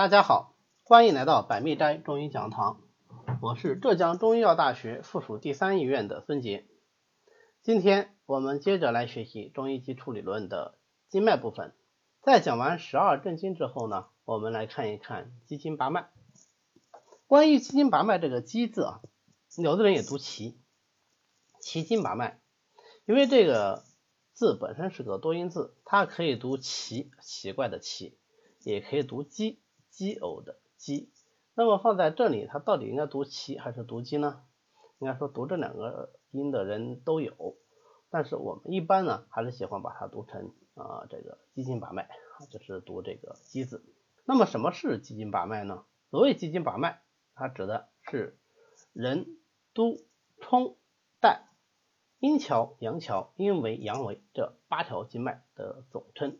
大家好，欢迎来到百密斋中医讲堂，我是浙江中医药大学附属第三医院的孙杰。今天我们接着来学习中医基础理论的经脉部分。在讲完十二正经之后呢，我们来看一看奇经八脉。关于奇经八脉这个“奇”字啊，有的人也读“奇”，奇经八脉，因为这个字本身是个多音字，它可以读奇，奇怪的奇，也可以读奇，奇偶的奇。那么放在这里，它到底应该读奇还是读奇呢？应该说读这两个音的人都有，但是我们一般呢，还是喜欢把它读成啊这个奇经八脉，就是读这个奇字。那么什么是奇经八脉呢？所谓奇经八脉，它指的是任督冲带。阴桥、阳桥、阴维、阳维这八条经脉的总称，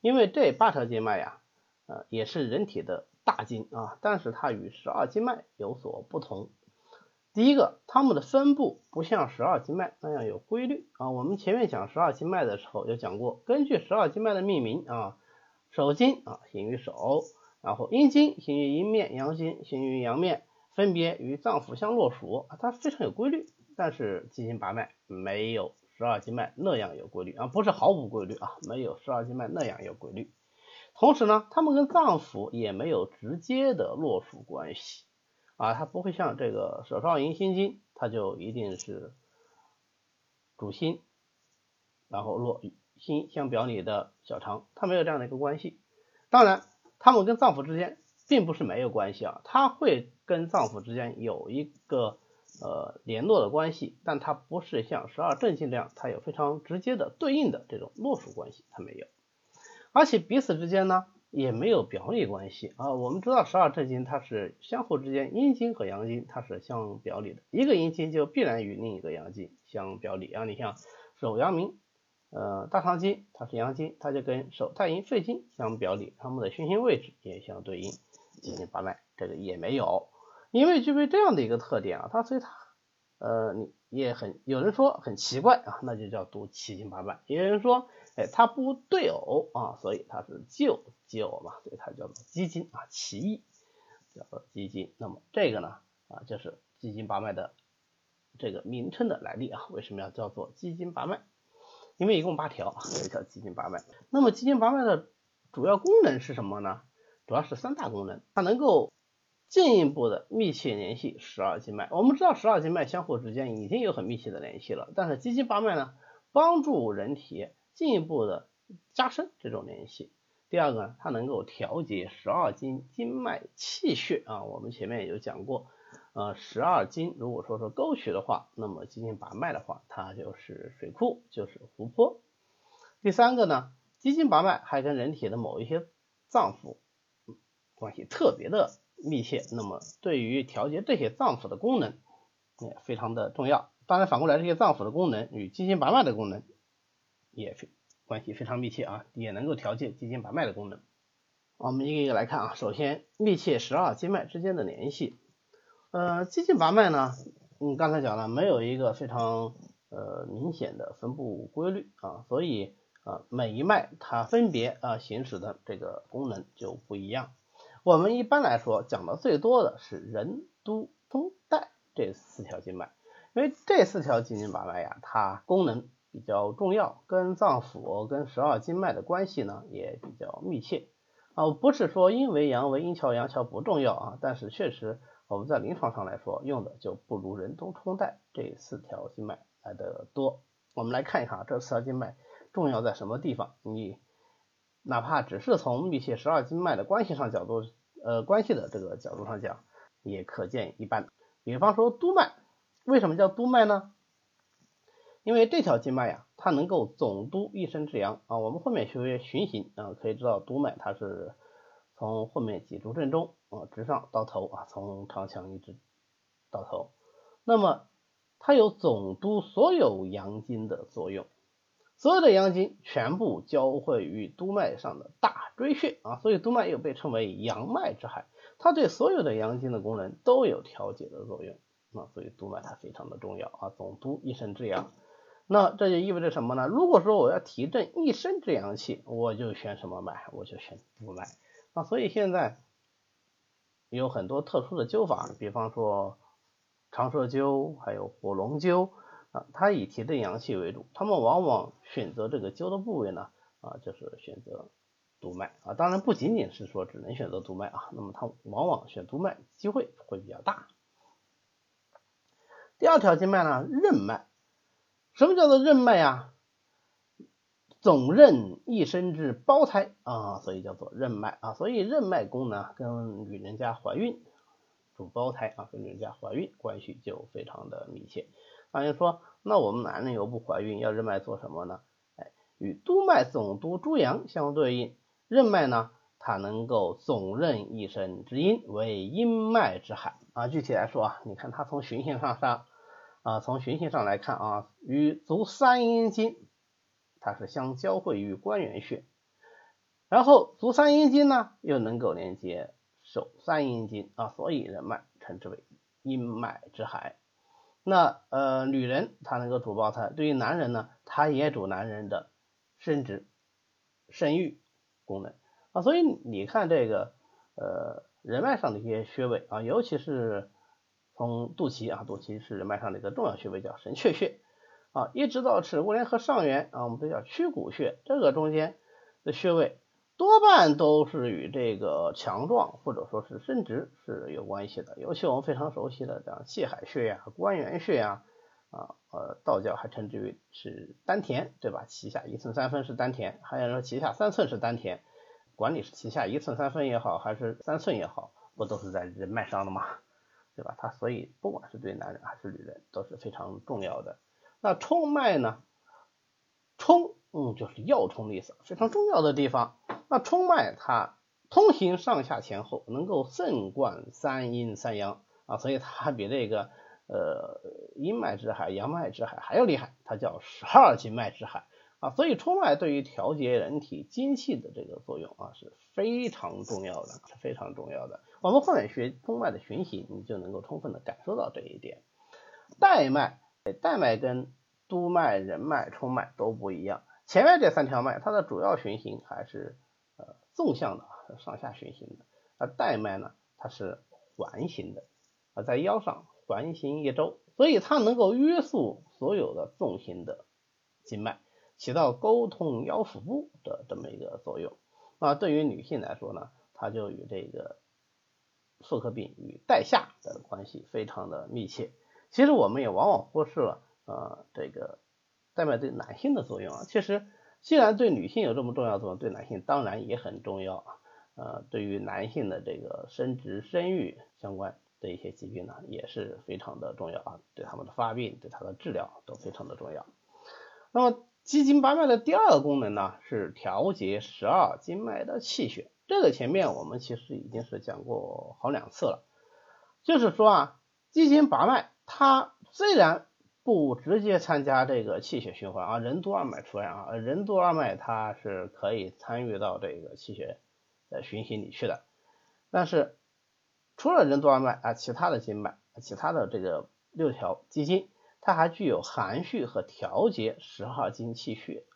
因为这八条经脉呀，也是人体的大经啊，但是它与十二经脉有所不同。第一个，它们的分布不像十二经脉那样有规律啊。我们前面讲十二经脉的时候有讲过，根据十二经脉的命名啊，手经啊行于手，然后阴经行于阴面，阳经行于阳面，分别与脏腑相络属啊，它非常有规律。但是奇经八脉没有十二经脉那样有规律啊，不是毫无规律啊，没有十二经脉那样有规律。同时呢，它们跟脏腑也没有直接的络属关系啊，它不会像这个手少阴心经，它就一定是主心，然后络心相表里的小肠，它没有这样的一个关系。当然，它们跟脏腑之间并不是没有关系啊，它会跟脏腑之间有一个。呃，联络的关系，但它不是像十二正经这样，它有非常直接的对应的这种络属关系，它没有，而且彼此之间呢也没有表里关系啊。我们知道十二正经它是相互之间，阴经和阳经它是相表里的，一个阴经就必然与另一个阳经相表里啊。你像手阳明，呃，大肠经它是阳经，它就跟手太阴、肺经相表里，它们的循行位置也相对应，进行八脉这个也没有。因为具备这样的一个特点啊，它所以它呃你也很有人说很奇怪啊，那就叫读奇经八脉。也有人说哎它不对偶啊，所以它是旧奇偶嘛，所以它叫做奇经啊奇异叫做奇经。那么这个呢啊就是奇经八脉的这个名称的来历啊，为什么要叫做奇经八脉？因为一共八条，所以叫奇经八脉。那么奇经八脉的主要功能是什么呢？主要是三大功能，它能够。进一步的密切联系十二经脉，我们知道十二经脉相互之间已经有很密切的联系了，但是奇经八脉呢，帮助人体进一步的加深这种联系。第二个呢，它能够调节十二经经脉气血啊，我们前面也有讲过，呃，十二经如果说是沟渠的话，那么奇经八脉的话，它就是水库，就是湖泊。第三个呢，奇经八脉还跟人体的某一些脏腑关系特别的。密切，那么对于调节这些脏腑的功能也非常的重要。当然反过来，这些脏腑的功能与奇经八脉的功能也非关系非常密切啊，也能够调节奇经八脉的功能。我们一个一个来看啊，首先密切十二经脉之间的联系。呃，奇经八脉呢，嗯，刚才讲了，没有一个非常呃明显的分布规律啊，所以啊每一脉它分别啊行使的这个功能就不一样。我们一般来说讲的最多的是任督通带这四条经脉，因为这四条经经八脉呀，它功能比较重要，跟脏腑、跟十二经脉的关系呢也比较密切啊。不是说阴为阳为阴桥阳桥不重要啊，但是确实我们在临床上来说用的就不如任督冲带这四条经脉来的多。我们来看一看啊，这四条经脉重要在什么地方？你。哪怕只是从密切十二经脉的关系上角度，呃，关系的这个角度上讲，也可见一斑。比方说督脉，为什么叫督脉呢？因为这条经脉呀，它能够总督一身之阳啊。我们后面学循行啊，可以知道督脉它是从后面脊柱正中啊直上到头啊，从肠腔一直到头。那么它有总督所有阳经的作用。所有的阳经全部交汇于督脉上的大椎穴啊，所以督脉又被称为阳脉之海，它对所有的阳经的功能都有调节的作用啊，所以督脉它非常的重要啊，总督一身之阳。那这就意味着什么呢？如果说我要提振一身之阳气，我就选什么脉？我就选督脉啊。所以现在有很多特殊的灸法，比方说长寿灸，还有火龙灸啊，它以提振阳气为主，他们往往选择这个灸的部位呢啊，就是选择督脉啊，当然不仅仅是说只能选择督脉啊，那么它往往选督脉机会会比较大。第二条经脉呢，任脉。什么叫做任脉啊？总任一身之胞胎啊，所以叫做任脉啊。所以任脉功能跟女人家怀孕主胞胎啊，跟女人家怀孕关系就非常的密切。那就说，那我们男人又不怀孕，要任脉做什么呢？哎，与督脉总督诸阳相对应，任脉呢，它能够总任一身之阴，为阴脉之海啊。具体来说啊，你看它从循行上上。啊，从循行上来看啊，与足三阴经它是相交汇于关元穴，然后足三阴经呢又能够连接手三阴经啊，所以人脉称之为阴脉之海。那呃，女人她能够主胞胎，对于男人呢，它也主男人的生殖、生育功能啊，所以你看这个呃人脉上的一些穴位啊，尤其是。从肚脐啊，肚脐是人脉上的一个重要穴位，叫神阙穴啊，一直到耻骨联合上缘啊，我们都叫曲骨穴，这个中间的穴位多半都是与这个强壮或者说是生殖是有关系的。尤其我们非常熟悉的像气海穴呀、关元穴呀啊，呃，道教还称之为是丹田，对吧？脐下一寸三分是丹田，还有人说脐下三寸是丹田，管你是脐下一寸三分也好，还是三寸也好，不都是在人脉上的吗？对吧？它所以不管是对男人还是女人都是非常重要的。那冲脉呢？冲，嗯，就是要冲的意思，非常重要的地方。那冲脉它通行上下前后，能够肾贯三阴三阳啊，所以它比这个呃阴脉之海、阳脉之海还要厉害，它叫十二经脉之海。啊，所以冲脉对于调节人体精气的这个作用啊是非常重要的，是非常重要的。我们后面学冲脉的循行，你就能够充分的感受到这一点。带脉，带脉跟督脉、任脉、冲脉都不一样。前面这三条脉，它的主要循行还是呃纵向的，上下循行的。而带脉呢，它是环形的，啊在腰上环形一周，所以它能够约束所有的纵行的经脉。起到沟通腰腹部的这么一个作用啊，对于女性来说呢，它就与这个妇科病与带下的关系非常的密切。其实我们也往往忽视了呃这个带脉对男性的作用啊。其实既然对女性有这么重要作用，对男性当然也很重要啊。呃，对于男性的这个生殖生育相关的一些疾病呢，也是非常的重要啊，对他们的发病对他的治疗都非常的重要。那么。奇经八脉的第二个功能呢，是调节十二经脉的气血。这个前面我们其实已经是讲过好两次了。就是说啊，奇经八脉它虽然不直接参加这个气血循环啊，任督二脉除外啊，任督二脉它是可以参与到这个气血的循行里去的。但是除了任督二脉啊，其他的经脉，其他的这个六条奇经。它还具有含蓄和调节十二经气血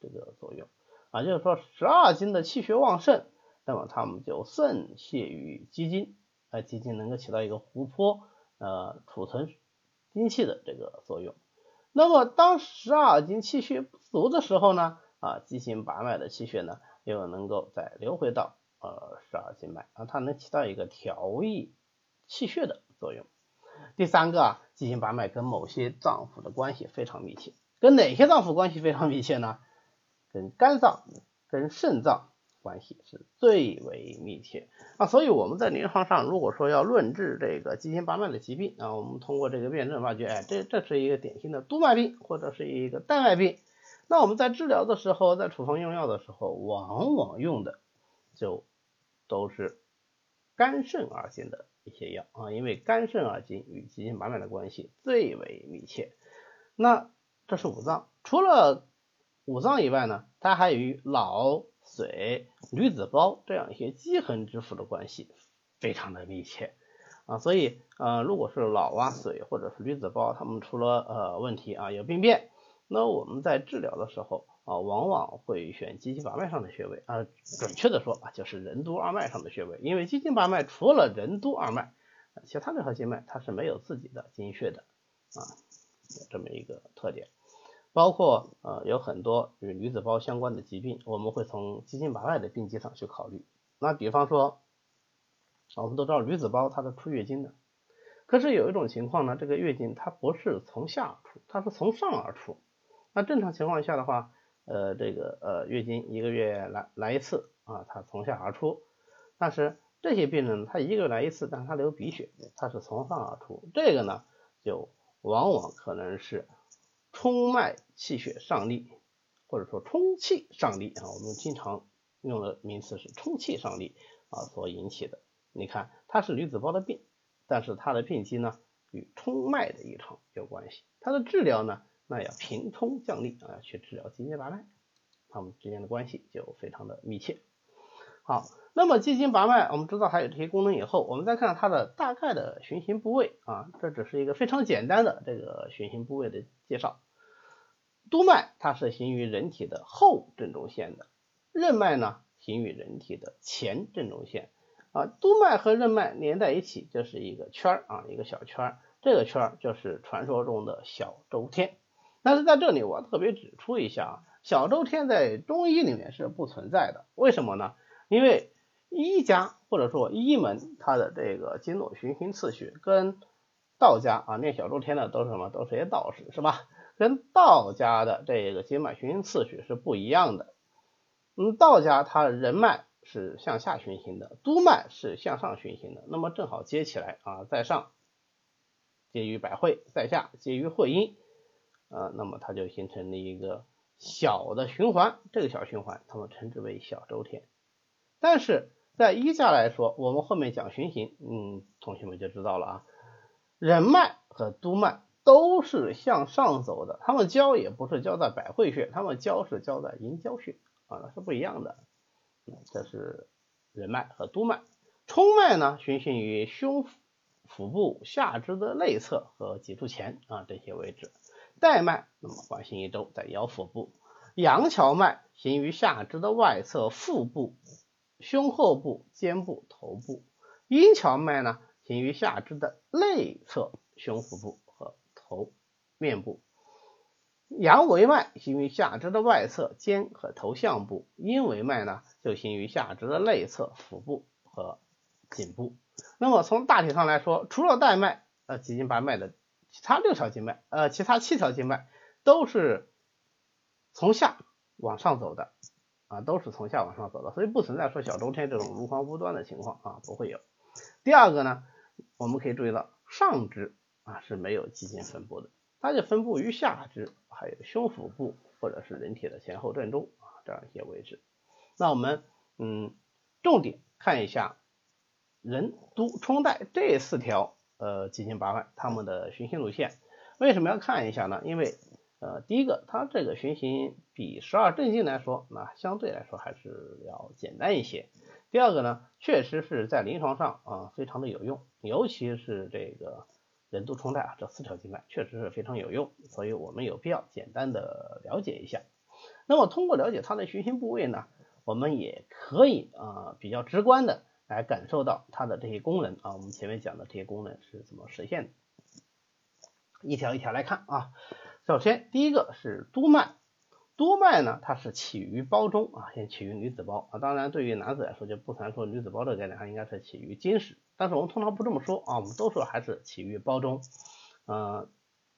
这个作用啊，就是说十二经的气血旺盛，那么它们就渗泄于肌经，啊，肌经能够起到一个湖泊呃储存精气的这个作用。那么当十二经气血不足的时候呢，啊，奇经把脉的气血呢又能够再流回到呃十二经脉啊，它能起到一个调益气血的作用。第三个啊，奇经八脉跟某些脏腑的关系非常密切，跟哪些脏腑关系非常密切呢？跟肝脏、跟肾脏关系是最为密切啊。所以我们在临床上，如果说要论治这个奇经八脉的疾病啊，我们通过这个辨证发觉，哎，这这是一个典型的督脉病或者是一个带脉病。那我们在治疗的时候，在处方用药的时候，往往用的就都是肝肾二经的。一些药啊，因为肝肾二经与奇经八脉的关系最为密切。那这是五脏，除了五脏以外呢，它还与脑、髓、女子胞这样一些肌痕之腑的关系非常的密切啊。所以呃，如果是脑啊、髓或者是女子胞，它们出了呃问题啊，有病变，那我们在治疗的时候啊，啊，往往会选鸡经八脉上的穴位啊，准确的说啊，就是任督二脉上的穴位，因为鸡经八脉除了任督二脉，其他这条经脉它是没有自己的经穴的啊，有这么一个特点。包括呃有很多与女子包相关的疾病，我们会从鸡经八脉的病机上去考虑。那比方说，我们都知道女子包它是出月经的，可是有一种情况呢，这个月经它不是从下而出，它是从上而出。那正常情况下的话，呃这个呃月经一个月来来一次啊，它从下而出。但是这些病人他一个月来一次，但是他流鼻血，他是从上而出，这个呢就往往可能是。冲脉气血上逆，或者说冲气上逆啊，我们经常用的名词是冲气上逆啊所引起的。你看，它是女子包的病，但是它的病机呢与冲脉的异常有关系。它的治疗呢，那要平冲降逆啊，去治疗金经八脉，它们之间的关系就非常的密切。好，那么金经八脉，我们知道它有这些功能以后，我们再看它的大概的循行部位啊，这只是一个非常简单的这个循行部位的介绍。督脉它是行于人体的后正中线的，任脉呢行于人体的前正中线啊。督脉和任脉连在一起就是一个圈儿啊，一个小圈儿，这个圈儿就是传说中的小周天。但是在这里我特别指出一下啊，小周天在中医里面是不存在的，为什么呢？因为医家或者说医门它的这个经络循行次序跟道家啊念小周天的都是什么？都是些道士是吧？跟道家的这个经脉循行次序是不一样的。嗯，道家它人脉是向下循行的，督脉是向上循行的。那么正好接起来啊，在上接于百会，在下接于会阴啊，那么它就形成了一个小的循环。这个小循环，他们称之为小周天。但是在医家来说，我们后面讲循行，嗯，同学们就知道了啊，人脉和督脉。都是向上走的，他们交也不是交在百会穴，他们交是交在阴交穴啊，那是不一样的。这是人脉和督脉，冲脉呢循行于胸腹部下肢的内侧和脊柱前啊这些位置。带脉那么环行一周在腰腹部，阳桥脉行于下肢的外侧腹部、胸后部、肩部、头部。阴桥脉呢行于下肢的内侧胸腹部和。头面部，阳维脉行于下肢的外侧肩和头项部，阴维脉呢就行于下肢的内侧腹部和颈部。那么从大体上来说，除了带脉呃几经八脉的其他六条经脉呃其他七条经脉都是从下往上走的啊，都是从下往上走的，所以不存在说小周天这种如环无端的情况啊，不会有。第二个呢，我们可以注意到上肢。啊是没有肌腱分布的，它就分布于下肢，还有胸腹部或者是人体的前后正中啊这样一些位置。那我们嗯重点看一下任督冲带这四条呃肌经八脉它们的循行路线。为什么要看一下呢？因为呃第一个它这个循行比十二正经来说，那相对来说还是要简单一些。第二个呢，确实是在临床上啊非常的有用，尤其是这个。任督冲带啊，这四条经脉确实是非常有用，所以我们有必要简单的了解一下。那么通过了解它的循行部位呢，我们也可以啊比较直观的来感受到它的这些功能啊。我们前面讲的这些功能是怎么实现的？一条一条来看啊。首先第一个是督脉。督脉呢，它是起于胞中啊，先起于女子胞啊。当然，对于男子来说，就不谈说女子胞这个概念，它应该是起于经室。但是我们通常不这么说啊，我们都说还是起于胞中。呃，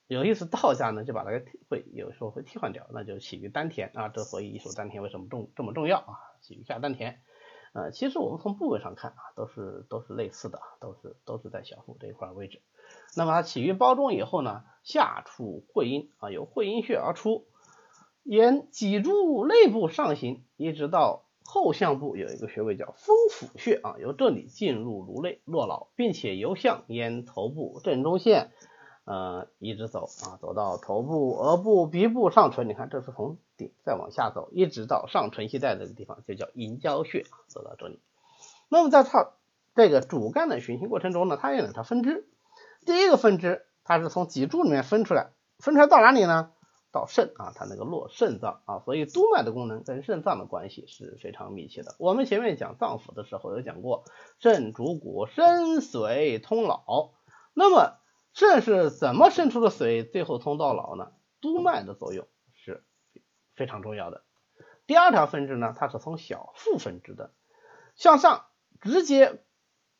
有意思，道家呢就把它会有时候会替换掉，那就起于丹田啊。这所以一手丹田为什么重这么重要啊？起于下丹田。呃，其实我们从部位上看啊，都是都是类似的，都是都是在小腹这一块位置。那么它起于胞中以后呢，下出会阴啊，由会阴穴而出。沿脊柱内部上行，一直到后项部有一个穴位叫风府穴啊，由这里进入颅内络脑，并且由向沿头部正中线呃一直走啊，走到头部、额部、鼻部、上唇，你看这是从顶再往下走，一直到上唇系带这个地方就叫迎交穴，走到这里。那么在它这个主干的循行过程中呢，它有两条分支，第一个分支它是从脊柱里面分出来，分出来到哪里呢？到肾啊，它那个络肾脏啊，所以督脉的功能跟肾脏的关系是非常密切的。我们前面讲脏腑的时候有讲过，肾主骨，肾髓通脑。那么这是怎么渗出的水，最后通到脑呢？督脉的作用是非常重要的。第二条分支呢，它是从小腹分支的，向上直接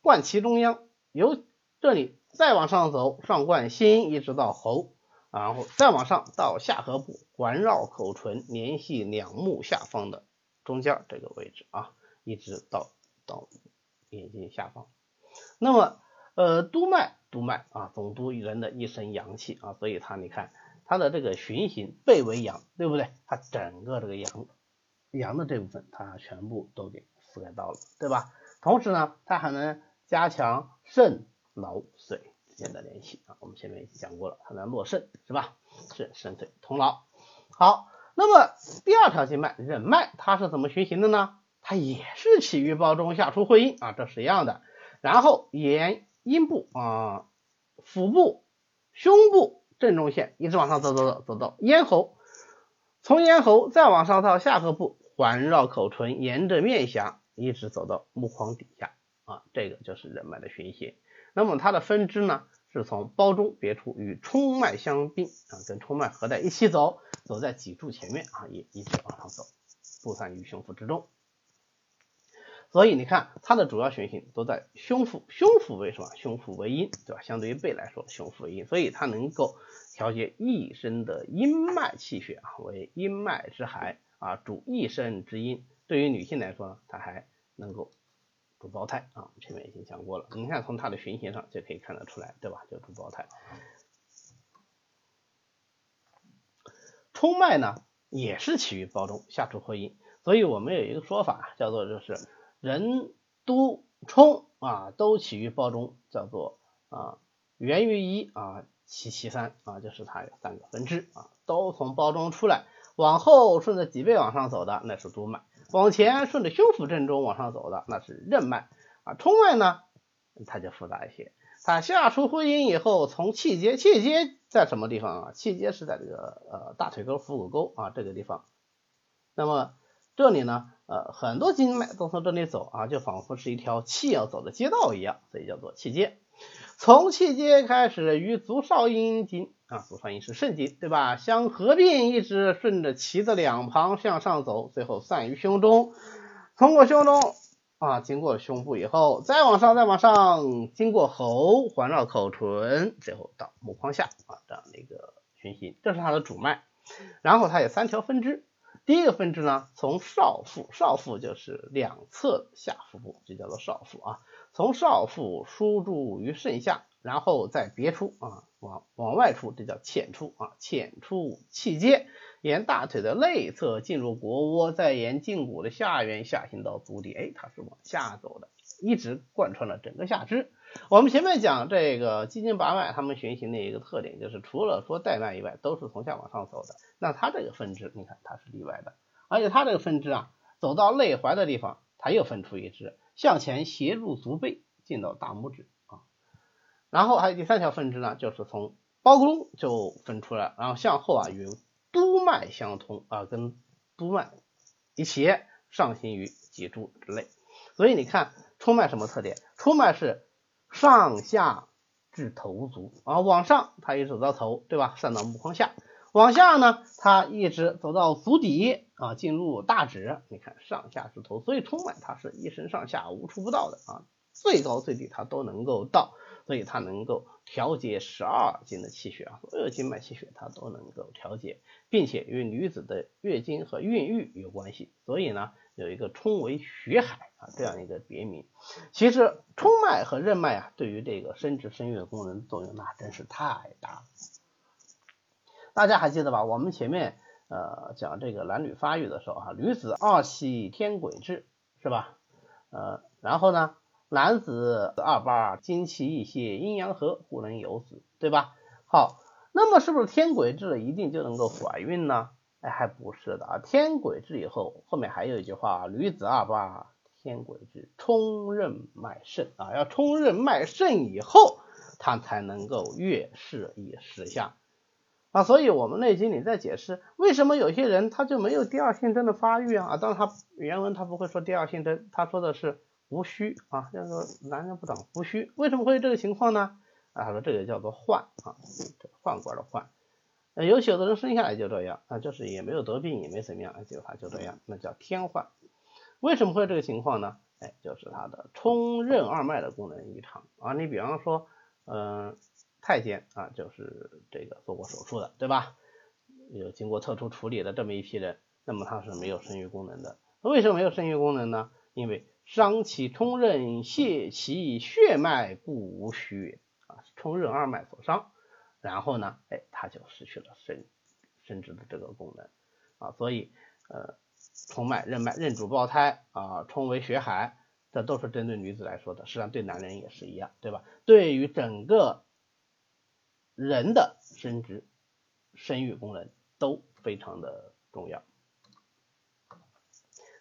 贯其中央，由这里再往上走，上贯心，一直到喉，然后再往上到下颌部，环绕口唇，联系两目下方的中间这个位置啊，一直到到眼睛下方。那么，呃，督脉，督脉啊，总督人的一身阳气啊，所以它你看它的这个循行背为阳，对不对？它整个这个阳。阳的这部分，它全部都给覆盖到了，对吧？同时呢，它还能加强肾脑髓之间的联系啊。我们前面已经讲过了，它能络肾，是吧？肾肾髓通脑。好，那么第二条经脉任脉，它是怎么循行的呢？它也是起于胞中，下出会阴啊，这是一样的。然后沿阴部啊、腹部、胸部正中线一直往上走走走，走到咽喉，从咽喉再往上到下颌部。环绕口唇，沿着面颊一直走到目眶底下啊，这个就是任脉的循行。那么它的分支呢，是从胞中别出，与冲脉相并啊，跟冲脉合在一起走，走在脊柱前面啊，也一直往上走，布散于胸腹之中。所以你看，它的主要循行都在胸腹。胸腹为什么？胸腹为阴，对吧？相对于背来说，胸腹为阴，所以它能够调节一身的阴脉气血啊，为阴脉之海。啊，主一身之阴，对于女性来说呢，它还能够主胞胎啊，前面已经讲过了。你看从它的循行上就可以看得出来，对吧？就主胞胎。冲脉呢，也是起于胞中，下出会阴，所以我们有一个说法叫做就是任督冲啊，都起于包中，叫做啊源于一啊，其其三啊，就是它有三个分支啊，都从包中出来。往后顺着脊背往上走的那是督脉，往前顺着胸腹正中往上走的那是任脉啊。冲脉呢，它就复杂一些，它下出会阴以后，从气结，气结在什么地方啊？气结是在这个呃大腿根、腹股沟啊这个地方。那么这里呢，呃很多经脉都从这里走啊，就仿佛是一条气要走的街道一样，所以叫做气街。从气街开始，与足少阴经啊，足少阴是肾经，对吧？相合并，一直顺着脐的两旁向上走，最后散于胸中。通过胸中啊，经过胸部以后，再往上，再往上，经过喉，环绕口唇，最后到目眶下啊，这样的一个循行，这是它的主脉。然后它有三条分支，第一个分支呢，从少腹，少腹就是两侧下腹部，就叫做少腹啊。从少腹输注于肾下，然后再别出啊，往往外出，这叫浅出啊，浅出气结，沿大腿的内侧进入腘窝，再沿胫骨的下缘下行到足底，哎，它是往下走的，一直贯穿了整个下肢。我们前面讲这个七经八脉，它们循行的一个特点就是，除了说带脉以外，都是从下往上走的。那它这个分支，你看它是例外的，而且它这个分支啊，走到内踝的地方，它又分出一支。向前斜入足背，进到大拇指啊，然后还有第三条分支呢，就是从包公就分出来，然后向后啊与督脉相通啊，跟督脉一起上行于脊柱之内。所以你看冲脉什么特点？冲脉是上下至头足啊，往上它一直走到头，对吧？散到目眶下。往下呢，它一直走到足底啊，进入大指。你看上下至头，所以冲脉它是一身上下无处不到的啊，最高最低它都能够到，所以它能够调节十二经的气血啊，所有经脉气血它都能够调节，并且与女子的月经和孕育有关系，所以呢有一个冲为血海啊这样一个别名。其实冲脉和任脉啊，对于这个生殖生育的功能作用那真是太大了。大家还记得吧？我们前面呃讲这个男女发育的时候啊，女子二气天癸至是吧？呃，然后呢，男子二八精气溢泄，阴阳和，故能有子，对吧？好，那么是不是天癸至一定就能够怀孕呢？哎，还不是的啊，天癸至以后，后面还有一句话，女子二八天癸至，冲任脉盛啊，要冲任脉盛以后，他才能够月事以时下。啊，所以我们内经里在解释为什么有些人他就没有第二性征的发育啊，啊，当然他原文他不会说第二性征，他说的是无虚啊，叫做男人不长无虚，为什么会有这个情况呢？啊，他说这个叫做患啊，患官的患，有有的人生下来就这样啊，就是也没有得病也没怎么样，就他就这样，那叫天患。为什么会有这个情况呢？哎，就是他的冲任二脉的功能异常啊。你比方说，嗯，太监啊，就是这个做过手术的，对吧？有经过特殊处理的这么一批人，那么他是没有生育功能的。为什么没有生育功能呢？因为伤其冲任，泄其血脉不无虚啊，冲任二脉所伤，然后呢，哎，他就失去了生生殖的这个功能啊，所以呃。冲脉、任脉、任主胞胎啊，冲为血海，这都是针对女子来说的，实际上对男人也是一样，对吧？对于整个人的生殖、生育功能都非常的重要。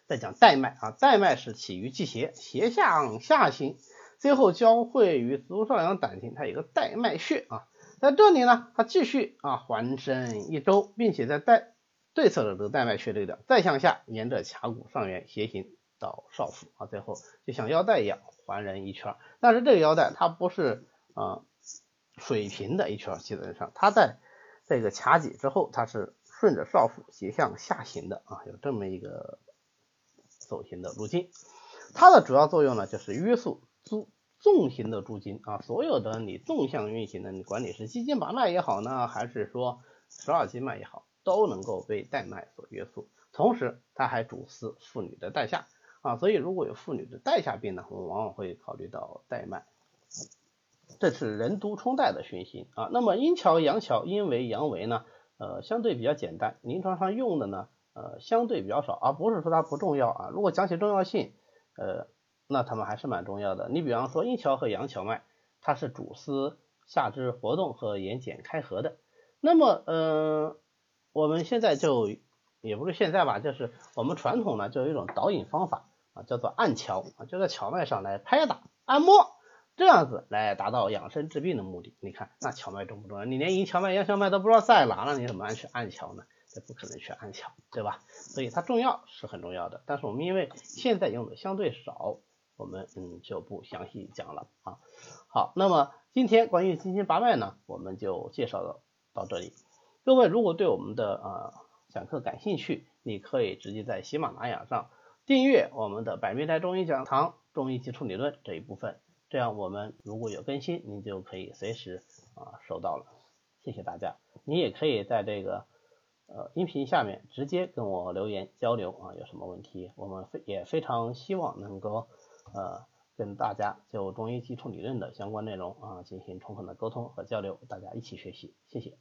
再讲带脉啊，带脉是起于季胁，胁向下行，最后交汇于足少阳胆经，它有个带脉穴啊，在这里呢，它继续啊环身一周，并且在带。对侧的这个带脉穴这个再向下，沿着髂骨上缘斜行到少腹啊，最后就像腰带一样环人一圈。但是这个腰带它不是啊水平的一圈系在上，它在这个髂脊之后，它是顺着少腹斜向下行的啊，有这么一个走行的路径。它的主要作用呢，就是约束纵纵行的诸经啊，所有的你纵向运行的，你管你是七经八脉也好呢，还是说十二经脉也好。都能够被带脉所约束，同时它还主司妇女的带下啊，所以如果有妇女的带下病呢，我们往往会考虑到带脉。这是任督冲带的循行啊。那么阴桥、阳桥、阴维、阳维呢，呃，相对比较简单，临床上用的呢，呃，相对比较少，而不是说它不重要啊。如果讲起重要性，呃，那它们还是蛮重要的。你比方说阴桥和阳桥脉，它是主司下肢活动和眼睑开合的。那么，嗯。我们现在就也不是现在吧，就是我们传统呢就有一种导引方法啊，叫做按桥啊，就在桥脉上来拍打按摩，这样子来达到养生治病的目的。你看那桥脉重不重要？你连阴桥脉、阳桥脉都不知道在哪了，你怎么按去按桥呢？这不可能去按桥，对吧？所以它重要是很重要的，但是我们因为现在用的相对少，我们嗯就不详细讲了啊。好，那么今天关于金星八脉呢，我们就介绍到到这里。各位如果对我们的呃讲课感兴趣，你可以直接在喜马拉雅上订阅我们的百密斋中医讲堂中医基础理论这一部分，这样我们如果有更新，您就可以随时啊收到了。谢谢大家，你也可以在这个呃音频下面直接跟我留言交流啊，有什么问题，我们非也非常希望能够呃跟大家就中医基础理论的相关内容啊进行充分的沟通和交流，大家一起学习，谢谢。